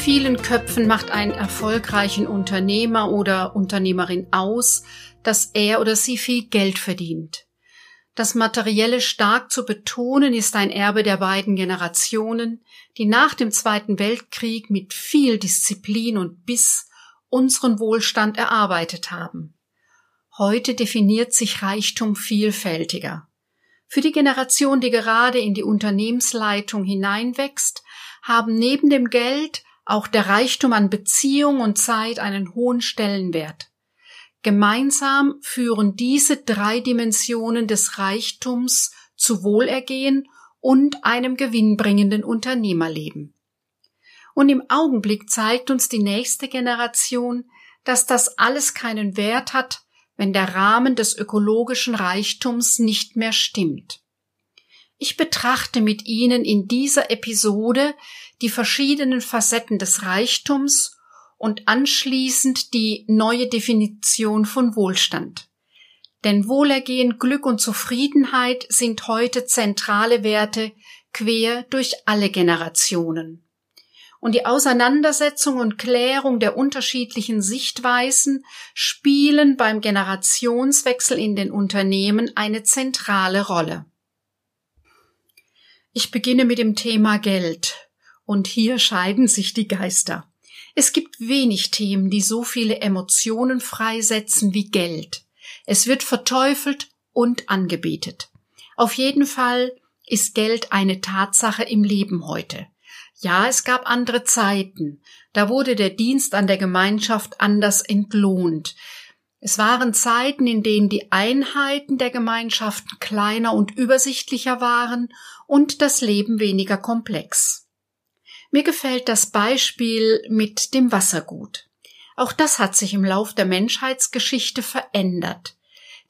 Vielen Köpfen macht einen erfolgreichen Unternehmer oder Unternehmerin aus, dass er oder sie viel Geld verdient. Das Materielle stark zu betonen ist ein Erbe der beiden Generationen, die nach dem Zweiten Weltkrieg mit viel Disziplin und Biss unseren Wohlstand erarbeitet haben. Heute definiert sich Reichtum vielfältiger. Für die Generation, die gerade in die Unternehmensleitung hineinwächst, haben neben dem Geld auch der Reichtum an Beziehung und Zeit einen hohen Stellenwert. Gemeinsam führen diese drei Dimensionen des Reichtums zu Wohlergehen und einem gewinnbringenden Unternehmerleben. Und im Augenblick zeigt uns die nächste Generation, dass das alles keinen Wert hat, wenn der Rahmen des ökologischen Reichtums nicht mehr stimmt. Ich betrachte mit Ihnen in dieser Episode die verschiedenen Facetten des Reichtums und anschließend die neue Definition von Wohlstand. Denn Wohlergehen, Glück und Zufriedenheit sind heute zentrale Werte quer durch alle Generationen. Und die Auseinandersetzung und Klärung der unterschiedlichen Sichtweisen spielen beim Generationswechsel in den Unternehmen eine zentrale Rolle. Ich beginne mit dem Thema Geld. Und hier scheiden sich die Geister. Es gibt wenig Themen, die so viele Emotionen freisetzen wie Geld. Es wird verteufelt und angebetet. Auf jeden Fall ist Geld eine Tatsache im Leben heute. Ja, es gab andere Zeiten. Da wurde der Dienst an der Gemeinschaft anders entlohnt. Es waren Zeiten, in denen die Einheiten der Gemeinschaften kleiner und übersichtlicher waren und das Leben weniger komplex. Mir gefällt das Beispiel mit dem Wassergut. Auch das hat sich im Lauf der Menschheitsgeschichte verändert.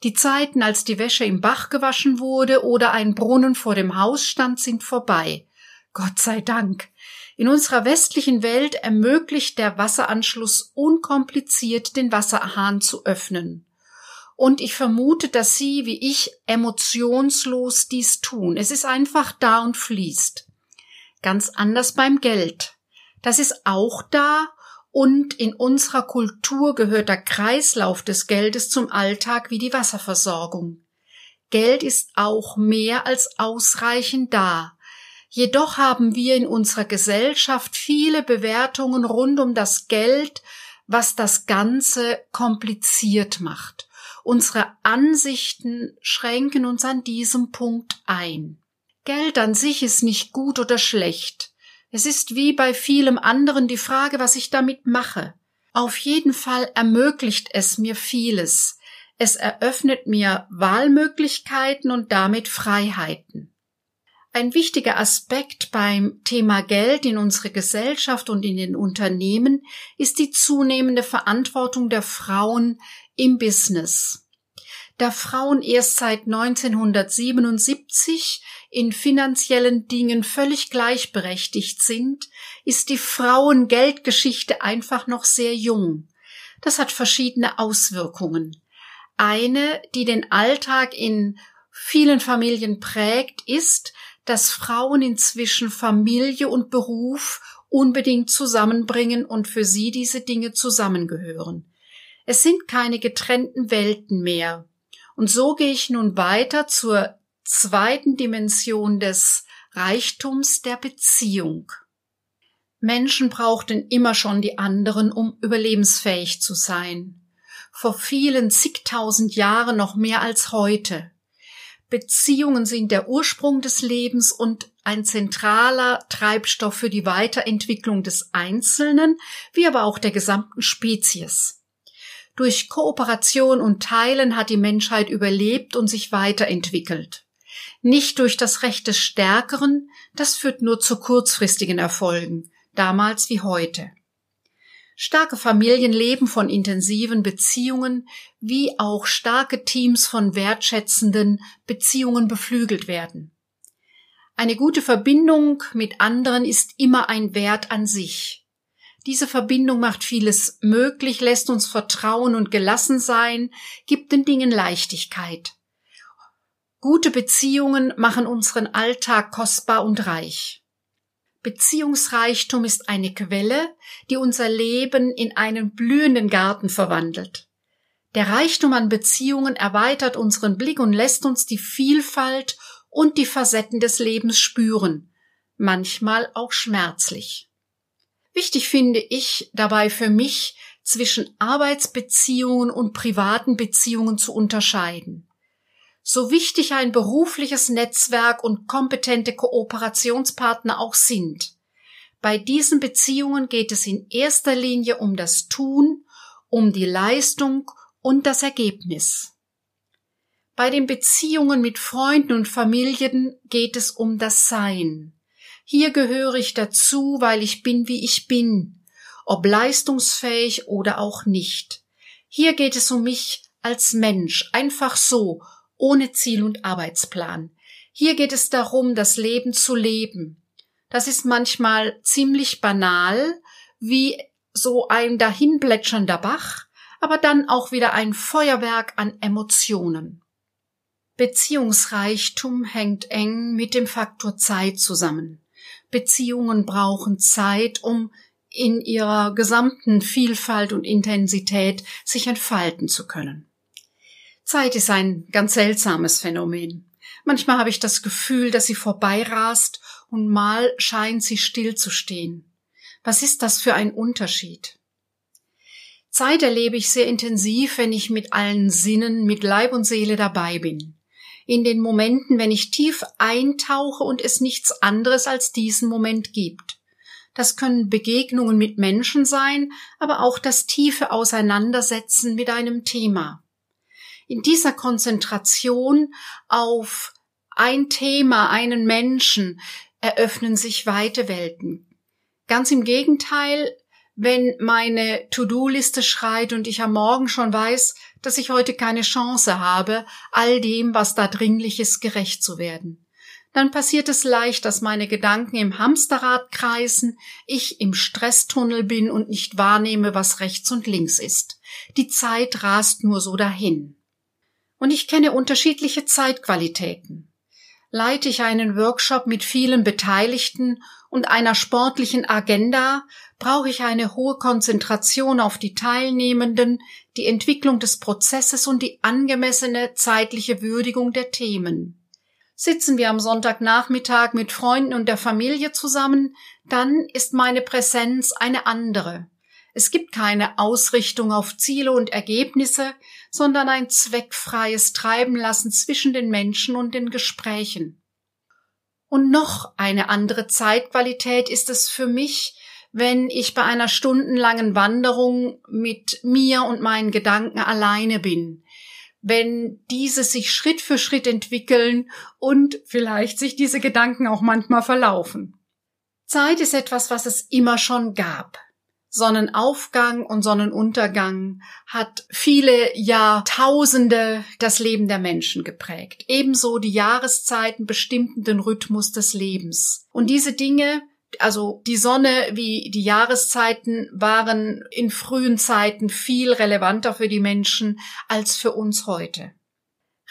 Die Zeiten, als die Wäsche im Bach gewaschen wurde oder ein Brunnen vor dem Haus stand, sind vorbei. Gott sei Dank. In unserer westlichen Welt ermöglicht der Wasseranschluss unkompliziert den Wasserhahn zu öffnen. Und ich vermute, dass Sie wie ich emotionslos dies tun. Es ist einfach da und fließt. Ganz anders beim Geld. Das ist auch da und in unserer Kultur gehört der Kreislauf des Geldes zum Alltag wie die Wasserversorgung. Geld ist auch mehr als ausreichend da. Jedoch haben wir in unserer Gesellschaft viele Bewertungen rund um das Geld, was das Ganze kompliziert macht. Unsere Ansichten schränken uns an diesem Punkt ein. Geld an sich ist nicht gut oder schlecht. Es ist wie bei vielem anderen die Frage, was ich damit mache. Auf jeden Fall ermöglicht es mir vieles. Es eröffnet mir Wahlmöglichkeiten und damit Freiheiten. Ein wichtiger Aspekt beim Thema Geld in unserer Gesellschaft und in den Unternehmen ist die zunehmende Verantwortung der Frauen im Business. Da Frauen erst seit 1977 in finanziellen Dingen völlig gleichberechtigt sind, ist die Frauengeldgeschichte einfach noch sehr jung. Das hat verschiedene Auswirkungen. Eine, die den Alltag in vielen Familien prägt, ist, dass Frauen inzwischen Familie und Beruf unbedingt zusammenbringen und für sie diese Dinge zusammengehören. Es sind keine getrennten Welten mehr. Und so gehe ich nun weiter zur zweiten Dimension des Reichtums der Beziehung. Menschen brauchten immer schon die anderen, um überlebensfähig zu sein. Vor vielen zigtausend Jahren noch mehr als heute. Beziehungen sind der Ursprung des Lebens und ein zentraler Treibstoff für die Weiterentwicklung des Einzelnen, wie aber auch der gesamten Spezies. Durch Kooperation und Teilen hat die Menschheit überlebt und sich weiterentwickelt nicht durch das Recht des Stärkeren, das führt nur zu kurzfristigen Erfolgen, damals wie heute. Starke Familien leben von intensiven Beziehungen, wie auch starke Teams von wertschätzenden Beziehungen beflügelt werden. Eine gute Verbindung mit anderen ist immer ein Wert an sich. Diese Verbindung macht vieles möglich, lässt uns vertrauen und gelassen sein, gibt den Dingen Leichtigkeit. Gute Beziehungen machen unseren Alltag kostbar und reich. Beziehungsreichtum ist eine Quelle, die unser Leben in einen blühenden Garten verwandelt. Der Reichtum an Beziehungen erweitert unseren Blick und lässt uns die Vielfalt und die Facetten des Lebens spüren, manchmal auch schmerzlich. Wichtig finde ich dabei für mich, zwischen Arbeitsbeziehungen und privaten Beziehungen zu unterscheiden. So wichtig ein berufliches Netzwerk und kompetente Kooperationspartner auch sind. Bei diesen Beziehungen geht es in erster Linie um das Tun, um die Leistung und das Ergebnis. Bei den Beziehungen mit Freunden und Familien geht es um das Sein. Hier gehöre ich dazu, weil ich bin, wie ich bin, ob leistungsfähig oder auch nicht. Hier geht es um mich als Mensch, einfach so, ohne Ziel und Arbeitsplan. Hier geht es darum, das Leben zu leben. Das ist manchmal ziemlich banal, wie so ein dahinplätschernder Bach, aber dann auch wieder ein Feuerwerk an Emotionen. Beziehungsreichtum hängt eng mit dem Faktor Zeit zusammen. Beziehungen brauchen Zeit, um in ihrer gesamten Vielfalt und Intensität sich entfalten zu können. Zeit ist ein ganz seltsames Phänomen. Manchmal habe ich das Gefühl, dass sie vorbeirast und mal scheint sie stillzustehen. Was ist das für ein Unterschied? Zeit erlebe ich sehr intensiv, wenn ich mit allen Sinnen, mit Leib und Seele dabei bin. In den Momenten, wenn ich tief eintauche und es nichts anderes als diesen Moment gibt. Das können Begegnungen mit Menschen sein, aber auch das tiefe Auseinandersetzen mit einem Thema in dieser Konzentration auf ein Thema, einen Menschen, eröffnen sich weite Welten. Ganz im Gegenteil, wenn meine To-Do-Liste schreit und ich am Morgen schon weiß, dass ich heute keine Chance habe, all dem, was da dringlich ist, gerecht zu werden. Dann passiert es leicht, dass meine Gedanken im Hamsterrad kreisen, ich im Stresstunnel bin und nicht wahrnehme, was rechts und links ist. Die Zeit rast nur so dahin. Und ich kenne unterschiedliche Zeitqualitäten. Leite ich einen Workshop mit vielen Beteiligten und einer sportlichen Agenda, brauche ich eine hohe Konzentration auf die Teilnehmenden, die Entwicklung des Prozesses und die angemessene zeitliche Würdigung der Themen. Sitzen wir am Sonntagnachmittag mit Freunden und der Familie zusammen, dann ist meine Präsenz eine andere. Es gibt keine Ausrichtung auf Ziele und Ergebnisse, sondern ein zweckfreies Treiben lassen zwischen den Menschen und den Gesprächen. Und noch eine andere Zeitqualität ist es für mich, wenn ich bei einer stundenlangen Wanderung mit mir und meinen Gedanken alleine bin, wenn diese sich Schritt für Schritt entwickeln und vielleicht sich diese Gedanken auch manchmal verlaufen. Zeit ist etwas, was es immer schon gab. Sonnenaufgang und Sonnenuntergang hat viele Jahrtausende das Leben der Menschen geprägt. Ebenso die Jahreszeiten bestimmten den Rhythmus des Lebens. Und diese Dinge, also die Sonne wie die Jahreszeiten waren in frühen Zeiten viel relevanter für die Menschen als für uns heute.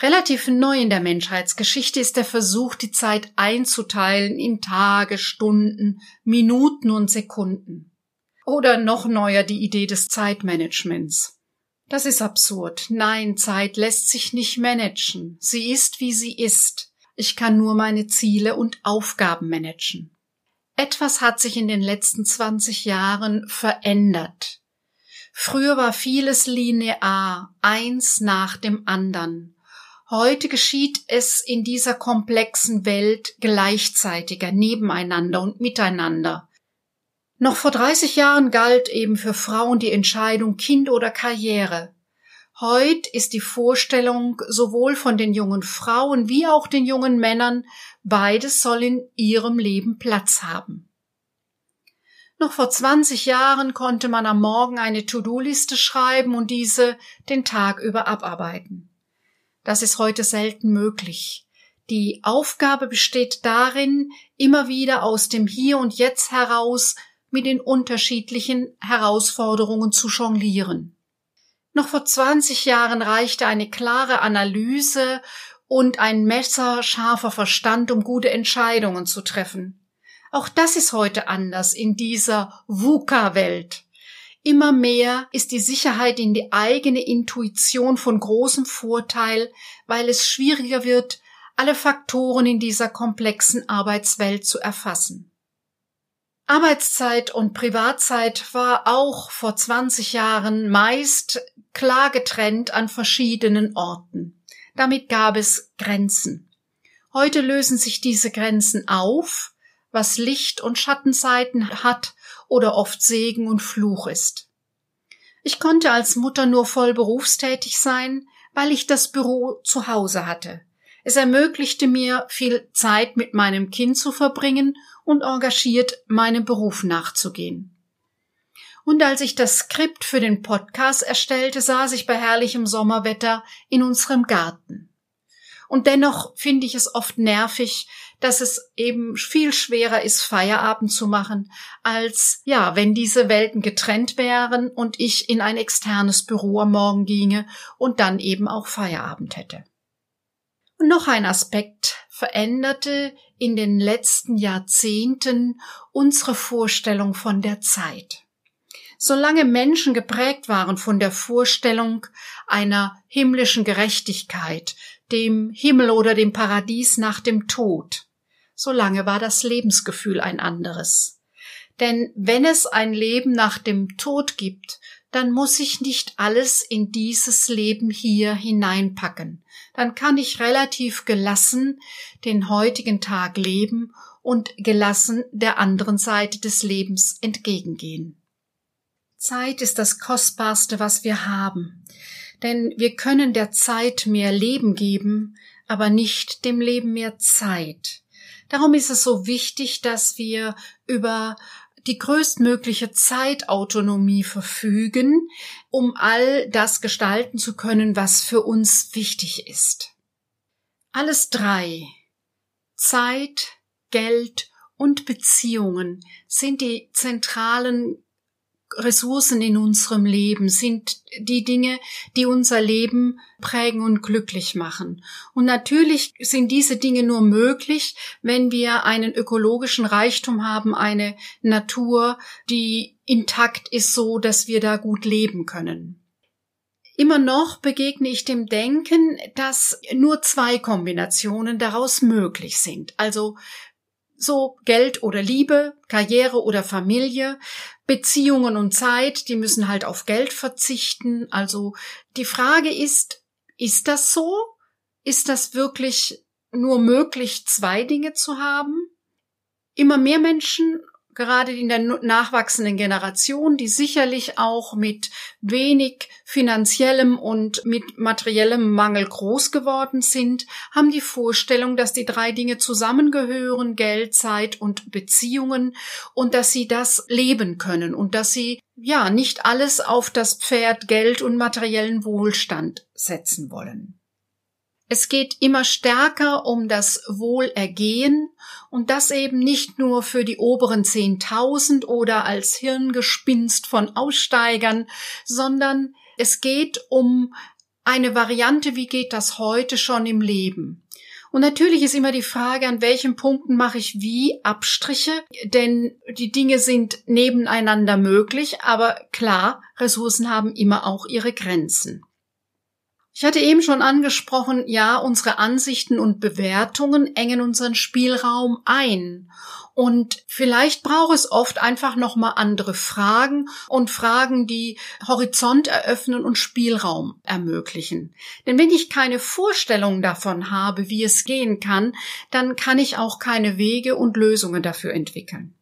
Relativ neu in der Menschheitsgeschichte ist der Versuch, die Zeit einzuteilen in Tage, Stunden, Minuten und Sekunden. Oder noch neuer die Idee des Zeitmanagements. Das ist absurd. Nein, Zeit lässt sich nicht managen. Sie ist, wie sie ist. Ich kann nur meine Ziele und Aufgaben managen. Etwas hat sich in den letzten 20 Jahren verändert. Früher war vieles linear, eins nach dem anderen. Heute geschieht es in dieser komplexen Welt gleichzeitiger, nebeneinander und miteinander. Noch vor 30 Jahren galt eben für Frauen die Entscheidung Kind oder Karriere. Heut ist die Vorstellung sowohl von den jungen Frauen wie auch den jungen Männern, beides soll in ihrem Leben Platz haben. Noch vor 20 Jahren konnte man am Morgen eine To-Do-Liste schreiben und diese den Tag über abarbeiten. Das ist heute selten möglich. Die Aufgabe besteht darin, immer wieder aus dem Hier und Jetzt heraus mit den unterschiedlichen Herausforderungen zu jonglieren. Noch vor 20 Jahren reichte eine klare Analyse und ein messerscharfer Verstand, um gute Entscheidungen zu treffen. Auch das ist heute anders in dieser VUCA-Welt. Immer mehr ist die Sicherheit in die eigene Intuition von großem Vorteil, weil es schwieriger wird, alle Faktoren in dieser komplexen Arbeitswelt zu erfassen. Arbeitszeit und Privatzeit war auch vor 20 Jahren meist klar getrennt an verschiedenen Orten. Damit gab es Grenzen. Heute lösen sich diese Grenzen auf, was Licht- und Schattenseiten hat oder oft Segen und Fluch ist. Ich konnte als Mutter nur voll berufstätig sein, weil ich das Büro zu Hause hatte. Es ermöglichte mir, viel Zeit mit meinem Kind zu verbringen und engagiert meinem Beruf nachzugehen. Und als ich das Skript für den Podcast erstellte, saß ich bei herrlichem Sommerwetter in unserem Garten. Und dennoch finde ich es oft nervig, dass es eben viel schwerer ist, Feierabend zu machen, als ja, wenn diese Welten getrennt wären und ich in ein externes Büro am Morgen ginge und dann eben auch Feierabend hätte. Und noch ein Aspekt veränderte in den letzten Jahrzehnten unsere Vorstellung von der Zeit. Solange Menschen geprägt waren von der Vorstellung einer himmlischen Gerechtigkeit, dem Himmel oder dem Paradies nach dem Tod, solange war das Lebensgefühl ein anderes. Denn wenn es ein Leben nach dem Tod gibt, dann muss ich nicht alles in dieses Leben hier hineinpacken. Dann kann ich relativ gelassen den heutigen Tag leben und gelassen der anderen Seite des Lebens entgegengehen. Zeit ist das Kostbarste, was wir haben. Denn wir können der Zeit mehr Leben geben, aber nicht dem Leben mehr Zeit. Darum ist es so wichtig, dass wir über die größtmögliche Zeitautonomie verfügen, um all das gestalten zu können, was für uns wichtig ist. Alles drei Zeit, Geld und Beziehungen sind die zentralen Ressourcen in unserem Leben sind die Dinge, die unser Leben prägen und glücklich machen. Und natürlich sind diese Dinge nur möglich, wenn wir einen ökologischen Reichtum haben, eine Natur, die intakt ist, so dass wir da gut leben können. Immer noch begegne ich dem Denken, dass nur zwei Kombinationen daraus möglich sind. Also so Geld oder Liebe, Karriere oder Familie, Beziehungen und Zeit, die müssen halt auf Geld verzichten. Also die Frage ist, ist das so? Ist das wirklich nur möglich, zwei Dinge zu haben? Immer mehr Menschen gerade in der nachwachsenden Generation, die sicherlich auch mit wenig finanziellem und mit materiellem Mangel groß geworden sind, haben die Vorstellung, dass die drei Dinge zusammengehören, Geld, Zeit und Beziehungen, und dass sie das leben können und dass sie ja nicht alles auf das Pferd Geld und materiellen Wohlstand setzen wollen. Es geht immer stärker um das Wohlergehen und das eben nicht nur für die oberen 10.000 oder als Hirngespinst von Aussteigern, sondern es geht um eine Variante, wie geht das heute schon im Leben. Und natürlich ist immer die Frage, an welchen Punkten mache ich wie Abstriche, denn die Dinge sind nebeneinander möglich, aber klar, Ressourcen haben immer auch ihre Grenzen. Ich hatte eben schon angesprochen, ja, unsere Ansichten und Bewertungen engen unseren Spielraum ein. Und vielleicht braucht es oft einfach nochmal andere Fragen und Fragen, die Horizont eröffnen und Spielraum ermöglichen. Denn wenn ich keine Vorstellung davon habe, wie es gehen kann, dann kann ich auch keine Wege und Lösungen dafür entwickeln.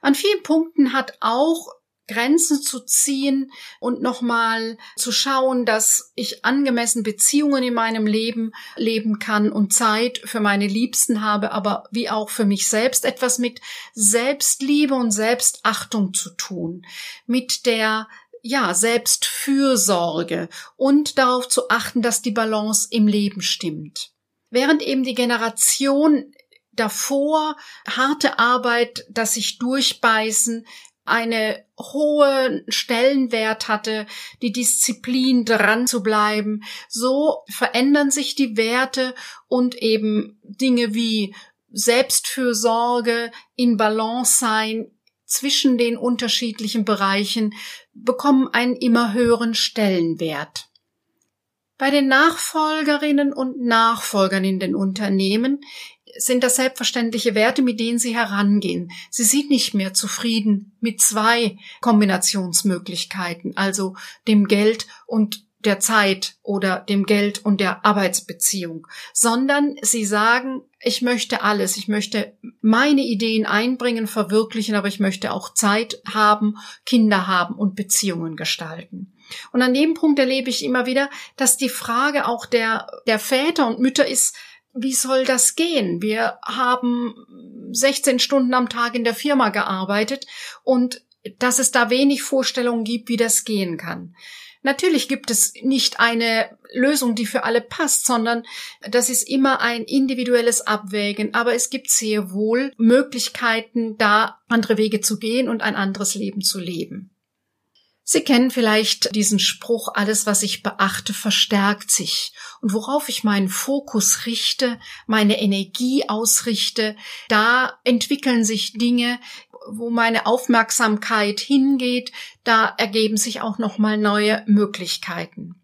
An vielen Punkten hat auch Grenzen zu ziehen und nochmal zu schauen, dass ich angemessen Beziehungen in meinem Leben leben kann und Zeit für meine Liebsten habe, aber wie auch für mich selbst etwas mit Selbstliebe und Selbstachtung zu tun, mit der ja, Selbstfürsorge und darauf zu achten, dass die Balance im Leben stimmt. Während eben die Generation davor harte Arbeit, das sich durchbeißen, eine hohe Stellenwert hatte, die Disziplin dran zu bleiben. So verändern sich die Werte und eben Dinge wie Selbstfürsorge, in Balance sein zwischen den unterschiedlichen Bereichen bekommen einen immer höheren Stellenwert. Bei den Nachfolgerinnen und Nachfolgern in den Unternehmen sind das selbstverständliche Werte, mit denen sie herangehen. Sie sind nicht mehr zufrieden mit zwei Kombinationsmöglichkeiten, also dem Geld und der Zeit oder dem Geld und der Arbeitsbeziehung, sondern sie sagen, ich möchte alles, ich möchte meine Ideen einbringen, verwirklichen, aber ich möchte auch Zeit haben, Kinder haben und Beziehungen gestalten. Und an dem Punkt erlebe ich immer wieder, dass die Frage auch der, der Väter und Mütter ist, wie soll das gehen? Wir haben 16 Stunden am Tag in der Firma gearbeitet und dass es da wenig Vorstellungen gibt, wie das gehen kann. Natürlich gibt es nicht eine Lösung, die für alle passt, sondern das ist immer ein individuelles Abwägen. Aber es gibt sehr wohl Möglichkeiten, da andere Wege zu gehen und ein anderes Leben zu leben. Sie kennen vielleicht diesen Spruch, alles, was ich beachte, verstärkt sich. Und worauf ich meinen Fokus richte, meine Energie ausrichte, da entwickeln sich Dinge, wo meine Aufmerksamkeit hingeht, da ergeben sich auch nochmal neue Möglichkeiten.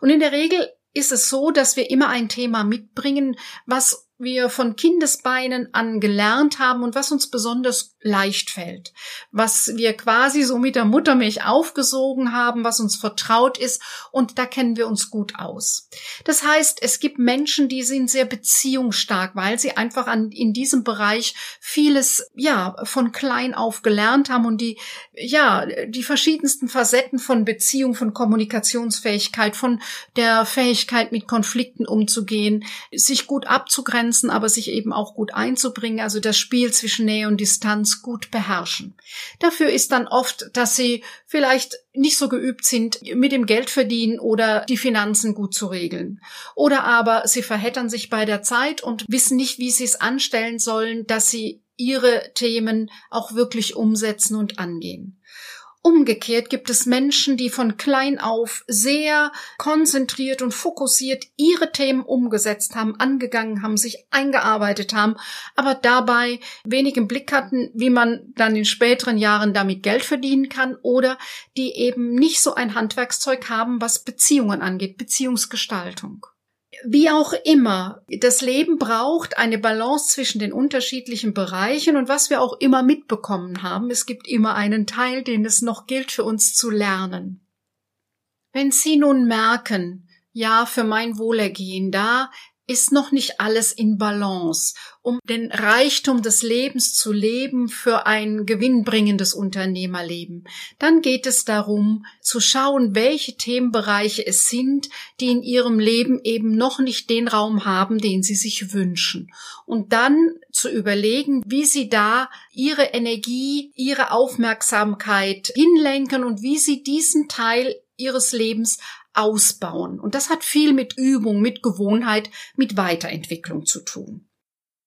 Und in der Regel ist es so, dass wir immer ein Thema mitbringen, was wir von Kindesbeinen an gelernt haben und was uns besonders leicht fällt, was wir quasi so mit der Muttermilch aufgesogen haben, was uns vertraut ist und da kennen wir uns gut aus. Das heißt, es gibt Menschen, die sind sehr beziehungsstark, weil sie einfach an, in diesem Bereich vieles, ja, von klein auf gelernt haben und die, ja, die verschiedensten Facetten von Beziehung, von Kommunikationsfähigkeit, von der Fähigkeit mit Konflikten umzugehen, sich gut abzugrenzen, aber sich eben auch gut einzubringen, also das Spiel zwischen Nähe und Distanz gut beherrschen. Dafür ist dann oft, dass sie vielleicht nicht so geübt sind, mit dem Geld verdienen oder die Finanzen gut zu regeln. Oder aber sie verheddern sich bei der Zeit und wissen nicht, wie sie es anstellen sollen, dass sie ihre Themen auch wirklich umsetzen und angehen. Umgekehrt gibt es Menschen, die von klein auf sehr konzentriert und fokussiert ihre Themen umgesetzt haben, angegangen haben, sich eingearbeitet haben, aber dabei wenig im Blick hatten, wie man dann in späteren Jahren damit Geld verdienen kann oder die eben nicht so ein Handwerkszeug haben, was Beziehungen angeht, Beziehungsgestaltung. Wie auch immer, das Leben braucht eine Balance zwischen den unterschiedlichen Bereichen und was wir auch immer mitbekommen haben, es gibt immer einen Teil, den es noch gilt für uns zu lernen. Wenn Sie nun merken, ja, für mein Wohlergehen, da ist noch nicht alles in Balance, um den Reichtum des Lebens zu leben für ein gewinnbringendes Unternehmerleben. Dann geht es darum, zu schauen, welche Themenbereiche es sind, die in ihrem Leben eben noch nicht den Raum haben, den sie sich wünschen. Und dann zu überlegen, wie sie da ihre Energie, ihre Aufmerksamkeit hinlenken und wie sie diesen Teil ihres Lebens ausbauen. Und das hat viel mit Übung, mit Gewohnheit, mit Weiterentwicklung zu tun.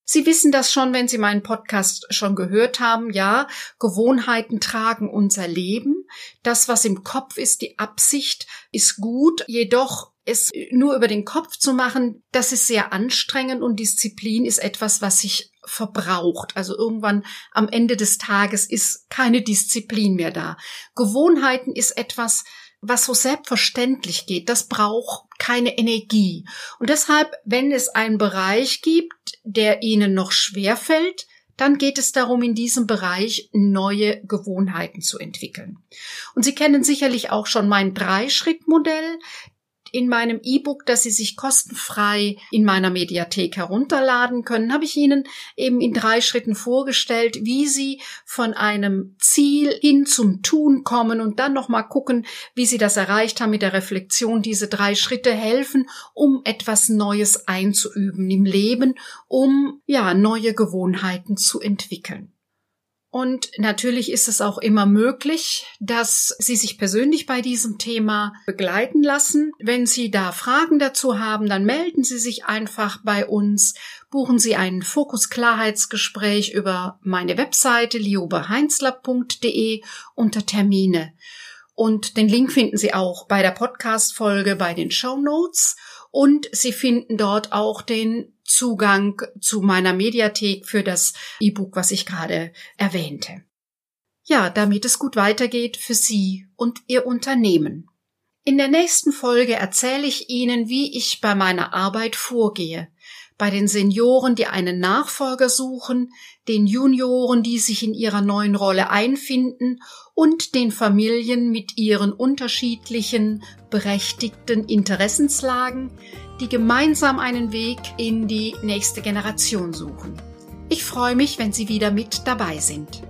Sie wissen das schon, wenn Sie meinen Podcast schon gehört haben. Ja, Gewohnheiten tragen unser Leben. Das, was im Kopf ist, die Absicht ist gut. Jedoch es nur über den Kopf zu machen, das ist sehr anstrengend und Disziplin ist etwas, was sich verbraucht. Also irgendwann am Ende des Tages ist keine Disziplin mehr da. Gewohnheiten ist etwas, was so selbstverständlich geht, das braucht keine Energie. Und deshalb, wenn es einen Bereich gibt, der Ihnen noch schwer fällt, dann geht es darum, in diesem Bereich neue Gewohnheiten zu entwickeln. Und Sie kennen sicherlich auch schon mein Dreischrittmodell. In meinem E-Book, das Sie sich kostenfrei in meiner Mediathek herunterladen können, habe ich Ihnen eben in drei Schritten vorgestellt, wie Sie von einem Ziel hin zum Tun kommen und dann nochmal gucken, wie Sie das erreicht haben mit der Reflexion. Diese drei Schritte helfen, um etwas Neues einzuüben im Leben, um ja neue Gewohnheiten zu entwickeln. Und natürlich ist es auch immer möglich, dass Sie sich persönlich bei diesem Thema begleiten lassen. Wenn Sie da Fragen dazu haben, dann melden Sie sich einfach bei uns. Buchen Sie ein Fokus-Klarheitsgespräch über meine Webseite liobeheinzler.de unter Termine. Und den Link finden Sie auch bei der Podcast-Folge bei den Show Notes. Und Sie finden dort auch den Zugang zu meiner Mediathek für das E-Book, was ich gerade erwähnte. Ja, damit es gut weitergeht für Sie und Ihr Unternehmen. In der nächsten Folge erzähle ich Ihnen, wie ich bei meiner Arbeit vorgehe. Bei den Senioren, die einen Nachfolger suchen, den Junioren, die sich in ihrer neuen Rolle einfinden und den Familien mit ihren unterschiedlichen berechtigten Interessenslagen, die gemeinsam einen Weg in die nächste Generation suchen. Ich freue mich, wenn Sie wieder mit dabei sind.